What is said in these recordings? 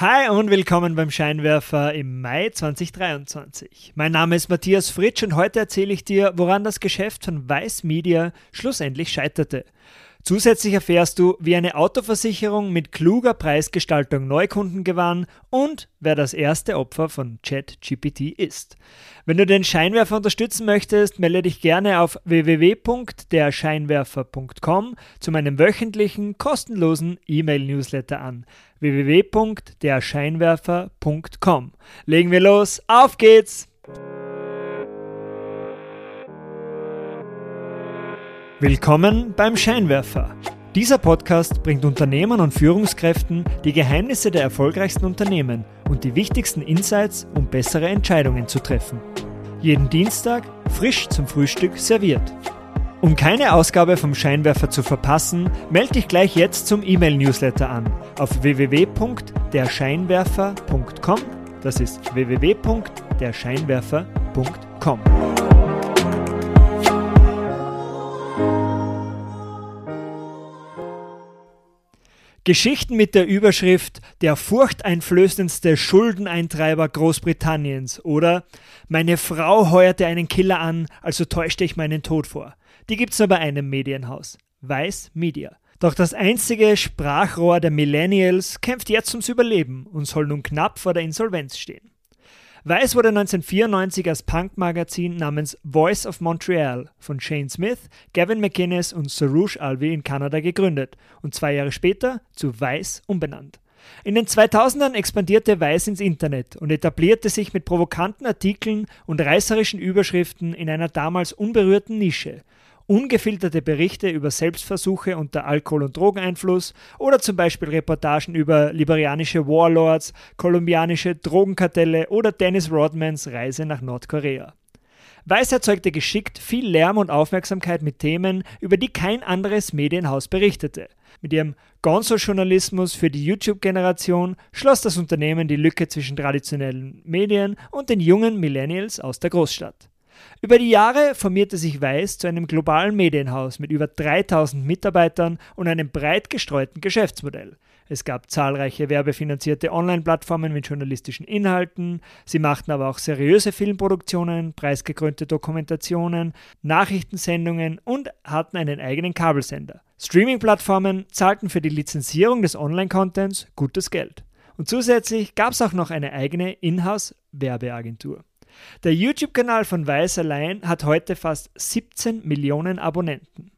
Hi und willkommen beim Scheinwerfer im Mai 2023. Mein Name ist Matthias Fritsch und heute erzähle ich dir, woran das Geschäft von Weiß Media schlussendlich scheiterte. Zusätzlich erfährst du, wie eine Autoversicherung mit kluger Preisgestaltung Neukunden gewann und wer das erste Opfer von ChatGPT ist. Wenn du den Scheinwerfer unterstützen möchtest, melde dich gerne auf www.derscheinwerfer.com zu meinem wöchentlichen kostenlosen E-Mail-Newsletter an. www.derscheinwerfer.com. Legen wir los, auf geht's! Willkommen beim Scheinwerfer. Dieser Podcast bringt Unternehmern und Führungskräften die Geheimnisse der erfolgreichsten Unternehmen und die wichtigsten Insights, um bessere Entscheidungen zu treffen. Jeden Dienstag frisch zum Frühstück serviert. Um keine Ausgabe vom Scheinwerfer zu verpassen, melde dich gleich jetzt zum E-Mail-Newsletter an auf www.derscheinwerfer.com. Das ist www.derscheinwerfer.com. Geschichten mit der Überschrift Der furchteinflößendste Schuldeneintreiber Großbritanniens oder Meine Frau heuerte einen Killer an, also täuschte ich meinen Tod vor. Die gibt's nur bei einem Medienhaus. Weiß Media. Doch das einzige Sprachrohr der Millennials kämpft jetzt ums Überleben und soll nun knapp vor der Insolvenz stehen. Weiß wurde 1994 als Punk-Magazin namens Voice of Montreal von Shane Smith, Gavin McInnes und Sarouche Alvi in Kanada gegründet und zwei Jahre später zu Weiß umbenannt. In den 2000ern expandierte Weiß ins Internet und etablierte sich mit provokanten Artikeln und reißerischen Überschriften in einer damals unberührten Nische ungefilterte Berichte über Selbstversuche unter Alkohol- und Drogeneinfluss oder zum Beispiel Reportagen über liberianische Warlords, kolumbianische Drogenkartelle oder Dennis Rodmans Reise nach Nordkorea. Weiß erzeugte geschickt viel Lärm und Aufmerksamkeit mit Themen, über die kein anderes Medienhaus berichtete. Mit ihrem Gonzo-Journalismus für die YouTube-Generation schloss das Unternehmen die Lücke zwischen traditionellen Medien und den jungen Millennials aus der Großstadt. Über die Jahre formierte sich Weiß zu einem globalen Medienhaus mit über 3000 Mitarbeitern und einem breit gestreuten Geschäftsmodell. Es gab zahlreiche werbefinanzierte Online-Plattformen mit journalistischen Inhalten, sie machten aber auch seriöse Filmproduktionen, preisgekrönte Dokumentationen, Nachrichtensendungen und hatten einen eigenen Kabelsender. Streaming-Plattformen zahlten für die Lizenzierung des Online-Contents gutes Geld. Und zusätzlich gab es auch noch eine eigene Inhouse-Werbeagentur. Der YouTube-Kanal von Weiß allein hat heute fast 17 Millionen Abonnenten.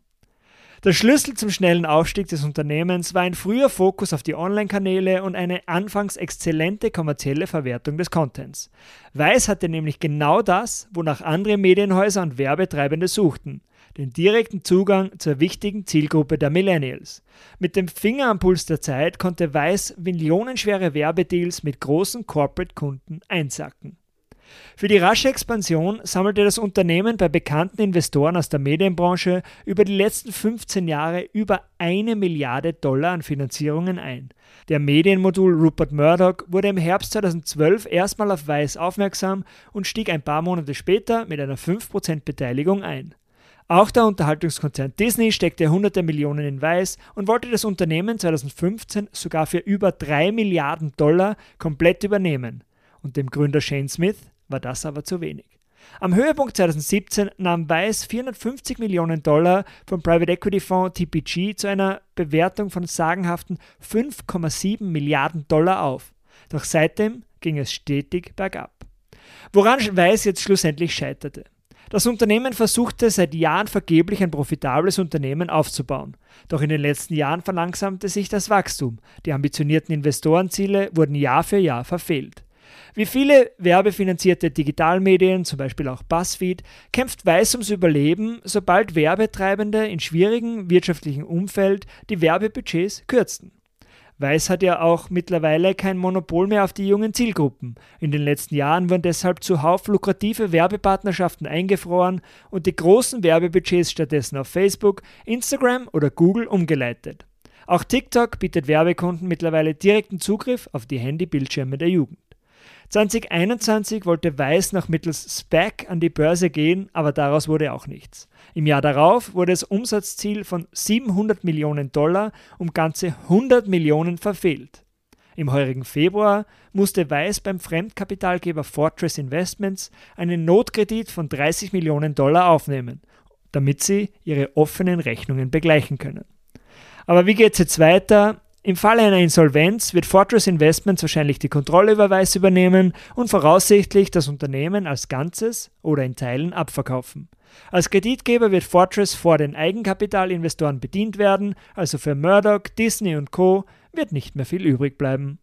Der Schlüssel zum schnellen Aufstieg des Unternehmens war ein früher Fokus auf die Online-Kanäle und eine anfangs exzellente kommerzielle Verwertung des Contents. Weiß hatte nämlich genau das, wonach andere Medienhäuser und Werbetreibende suchten, den direkten Zugang zur wichtigen Zielgruppe der Millennials. Mit dem Finger am Puls der Zeit konnte Weiß millionenschwere Werbedeals mit großen Corporate-Kunden einsacken. Für die rasche Expansion sammelte das Unternehmen bei bekannten Investoren aus der Medienbranche über die letzten 15 Jahre über eine Milliarde Dollar an Finanzierungen ein. Der Medienmodul Rupert Murdoch wurde im Herbst 2012 erstmal auf Weiß aufmerksam und stieg ein paar Monate später mit einer 5% Beteiligung ein. Auch der Unterhaltungskonzern Disney steckte hunderte Millionen in Weiß und wollte das Unternehmen 2015 sogar für über 3 Milliarden Dollar komplett übernehmen. Und dem Gründer Shane Smith war das aber zu wenig. Am Höhepunkt 2017 nahm Weiß 450 Millionen Dollar vom Private Equity Fonds TPG zu einer Bewertung von sagenhaften 5,7 Milliarden Dollar auf. Doch seitdem ging es stetig bergab. Woran Weiß jetzt schlussendlich scheiterte. Das Unternehmen versuchte seit Jahren vergeblich ein profitables Unternehmen aufzubauen. Doch in den letzten Jahren verlangsamte sich das Wachstum. Die ambitionierten Investorenziele wurden Jahr für Jahr verfehlt. Wie viele werbefinanzierte Digitalmedien, zum Beispiel auch BuzzFeed, kämpft Weiß ums Überleben, sobald Werbetreibende in schwierigen wirtschaftlichen Umfeld die Werbebudgets kürzten. Weiß hat ja auch mittlerweile kein Monopol mehr auf die jungen Zielgruppen. In den letzten Jahren wurden deshalb zuhauf lukrative Werbepartnerschaften eingefroren und die großen Werbebudgets stattdessen auf Facebook, Instagram oder Google umgeleitet. Auch TikTok bietet Werbekunden mittlerweile direkten Zugriff auf die Handybildschirme der Jugend. 2021 wollte Weiß noch mittels SPAC an die Börse gehen, aber daraus wurde auch nichts. Im Jahr darauf wurde das Umsatzziel von 700 Millionen Dollar um ganze 100 Millionen verfehlt. Im heurigen Februar musste Weiß beim Fremdkapitalgeber Fortress Investments einen Notkredit von 30 Millionen Dollar aufnehmen, damit sie ihre offenen Rechnungen begleichen können. Aber wie geht es jetzt weiter? Im Falle einer Insolvenz wird Fortress Investments wahrscheinlich die Kontrolle über Weiß übernehmen und voraussichtlich das Unternehmen als Ganzes oder in Teilen abverkaufen. Als Kreditgeber wird Fortress vor den Eigenkapitalinvestoren bedient werden, also für Murdoch, Disney und Co. wird nicht mehr viel übrig bleiben.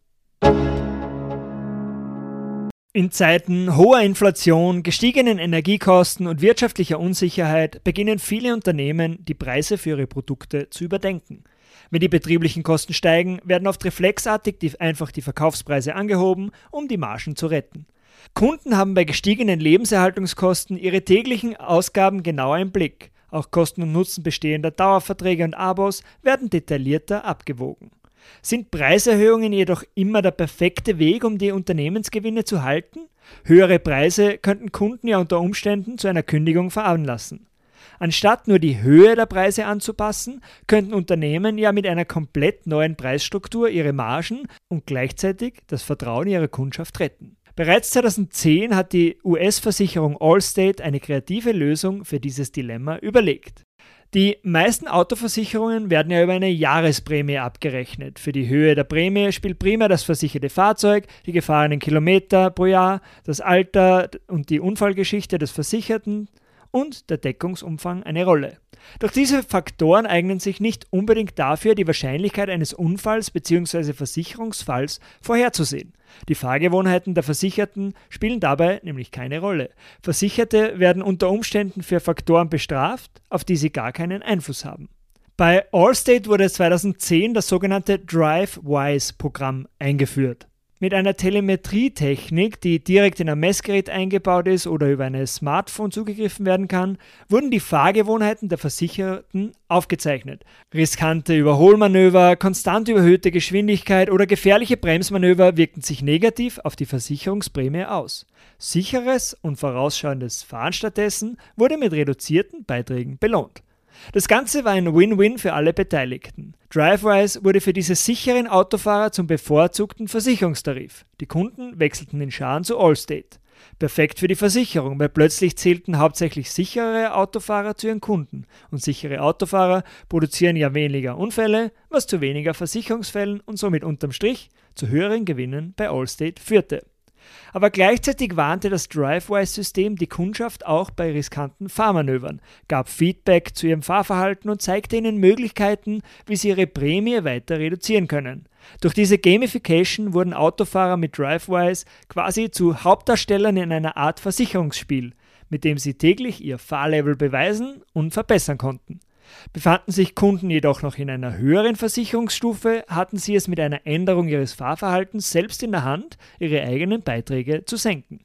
In Zeiten hoher Inflation, gestiegenen Energiekosten und wirtschaftlicher Unsicherheit beginnen viele Unternehmen, die Preise für ihre Produkte zu überdenken. Wenn die betrieblichen Kosten steigen, werden oft reflexartig die, einfach die Verkaufspreise angehoben, um die Margen zu retten. Kunden haben bei gestiegenen Lebenserhaltungskosten ihre täglichen Ausgaben genauer im Blick. Auch Kosten und Nutzen bestehender Dauerverträge und Abos werden detaillierter abgewogen. Sind Preiserhöhungen jedoch immer der perfekte Weg, um die Unternehmensgewinne zu halten? Höhere Preise könnten Kunden ja unter Umständen zu einer Kündigung veranlassen. Anstatt nur die Höhe der Preise anzupassen, könnten Unternehmen ja mit einer komplett neuen Preisstruktur ihre Margen und gleichzeitig das Vertrauen ihrer Kundschaft retten. Bereits 2010 hat die US-Versicherung Allstate eine kreative Lösung für dieses Dilemma überlegt. Die meisten Autoversicherungen werden ja über eine Jahresprämie abgerechnet. Für die Höhe der Prämie spielt primär das versicherte Fahrzeug, die gefahrenen Kilometer pro Jahr, das Alter und die Unfallgeschichte des Versicherten und der Deckungsumfang eine Rolle. Doch diese Faktoren eignen sich nicht unbedingt dafür, die Wahrscheinlichkeit eines Unfalls bzw. Versicherungsfalls vorherzusehen. Die Fahrgewohnheiten der Versicherten spielen dabei nämlich keine Rolle. Versicherte werden unter Umständen für Faktoren bestraft, auf die sie gar keinen Einfluss haben. Bei Allstate wurde 2010 das sogenannte DriveWise-Programm eingeführt. Mit einer Telemetrietechnik, die direkt in ein Messgerät eingebaut ist oder über ein Smartphone zugegriffen werden kann, wurden die Fahrgewohnheiten der Versicherten aufgezeichnet. Riskante Überholmanöver, konstant überhöhte Geschwindigkeit oder gefährliche Bremsmanöver wirkten sich negativ auf die Versicherungsprämie aus. Sicheres und vorausschauendes Fahren stattdessen wurde mit reduzierten Beiträgen belohnt. Das Ganze war ein Win-Win für alle Beteiligten. Drivewise wurde für diese sicheren Autofahrer zum bevorzugten Versicherungstarif. Die Kunden wechselten den Schaden zu Allstate. Perfekt für die Versicherung, weil plötzlich zählten hauptsächlich sichere Autofahrer zu ihren Kunden. Und sichere Autofahrer produzieren ja weniger Unfälle, was zu weniger Versicherungsfällen und somit unterm Strich zu höheren Gewinnen bei Allstate führte. Aber gleichzeitig warnte das DriveWise-System die Kundschaft auch bei riskanten Fahrmanövern, gab Feedback zu ihrem Fahrverhalten und zeigte ihnen Möglichkeiten, wie sie ihre Prämie weiter reduzieren können. Durch diese Gamification wurden Autofahrer mit DriveWise quasi zu Hauptdarstellern in einer Art Versicherungsspiel, mit dem sie täglich ihr Fahrlevel beweisen und verbessern konnten. Befanden sich Kunden jedoch noch in einer höheren Versicherungsstufe, hatten sie es mit einer Änderung ihres Fahrverhaltens selbst in der Hand, ihre eigenen Beiträge zu senken.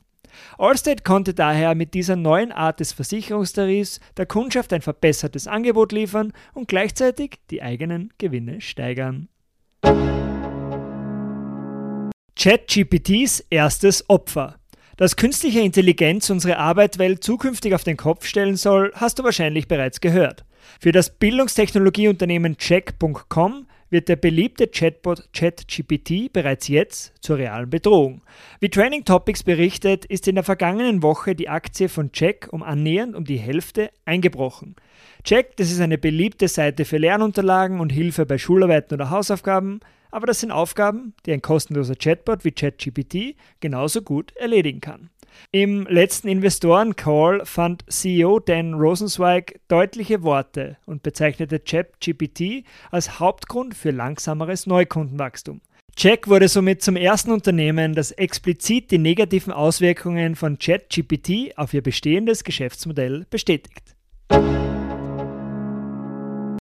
Allstate konnte daher mit dieser neuen Art des Versicherungstarifs der Kundschaft ein verbessertes Angebot liefern und gleichzeitig die eigenen Gewinne steigern. ChatGPTs erstes Opfer. Dass künstliche Intelligenz unsere Arbeitswelt zukünftig auf den Kopf stellen soll, hast du wahrscheinlich bereits gehört. Für das Bildungstechnologieunternehmen Check.com wird der beliebte Chatbot ChatGPT bereits jetzt zur realen Bedrohung. Wie Training Topics berichtet, ist in der vergangenen Woche die Aktie von Check um annähernd um die Hälfte eingebrochen. Check, das ist eine beliebte Seite für Lernunterlagen und Hilfe bei Schularbeiten oder Hausaufgaben, aber das sind Aufgaben, die ein kostenloser Chatbot wie ChatGPT genauso gut erledigen kann. Im letzten Investoren-Call fand CEO Dan Rosenzweig deutliche Worte und bezeichnete ChatGPT als Hauptgrund für langsameres Neukundenwachstum. Check wurde somit zum ersten Unternehmen, das explizit die negativen Auswirkungen von ChatGPT auf ihr bestehendes Geschäftsmodell bestätigt.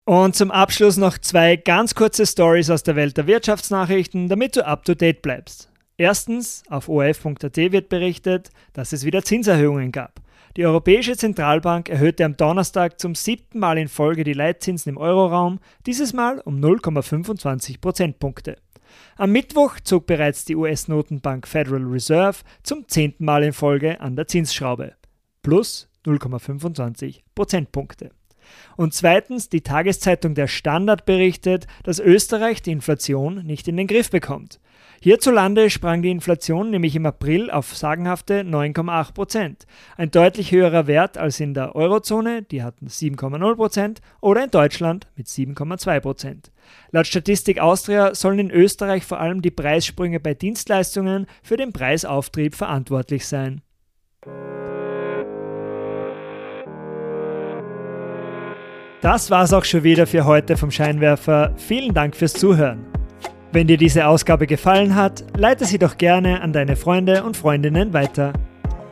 Und zum Abschluss noch zwei ganz kurze Stories aus der Welt der Wirtschaftsnachrichten, damit du up to date bleibst. Erstens, auf ORF.at wird berichtet, dass es wieder Zinserhöhungen gab. Die Europäische Zentralbank erhöhte am Donnerstag zum siebten Mal in Folge die Leitzinsen im Euroraum, dieses Mal um 0,25 Prozentpunkte. Am Mittwoch zog bereits die US-Notenbank Federal Reserve zum zehnten Mal in Folge an der Zinsschraube. Plus 0,25 Prozentpunkte. Und zweitens, die Tageszeitung Der Standard berichtet, dass Österreich die Inflation nicht in den Griff bekommt. Hierzulande sprang die Inflation nämlich im April auf sagenhafte 9,8 Prozent. Ein deutlich höherer Wert als in der Eurozone, die hatten 7,0 Prozent, oder in Deutschland mit 7,2 Prozent. Laut Statistik Austria sollen in Österreich vor allem die Preissprünge bei Dienstleistungen für den Preisauftrieb verantwortlich sein. Das war's auch schon wieder für heute vom Scheinwerfer. Vielen Dank fürs Zuhören. Wenn dir diese Ausgabe gefallen hat, leite sie doch gerne an deine Freunde und Freundinnen weiter.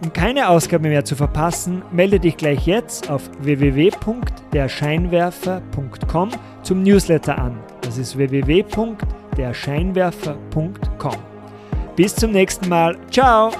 Um keine Ausgabe mehr zu verpassen, melde dich gleich jetzt auf www.derscheinwerfer.com zum Newsletter an. Das ist www.derscheinwerfer.com. Bis zum nächsten Mal. Ciao!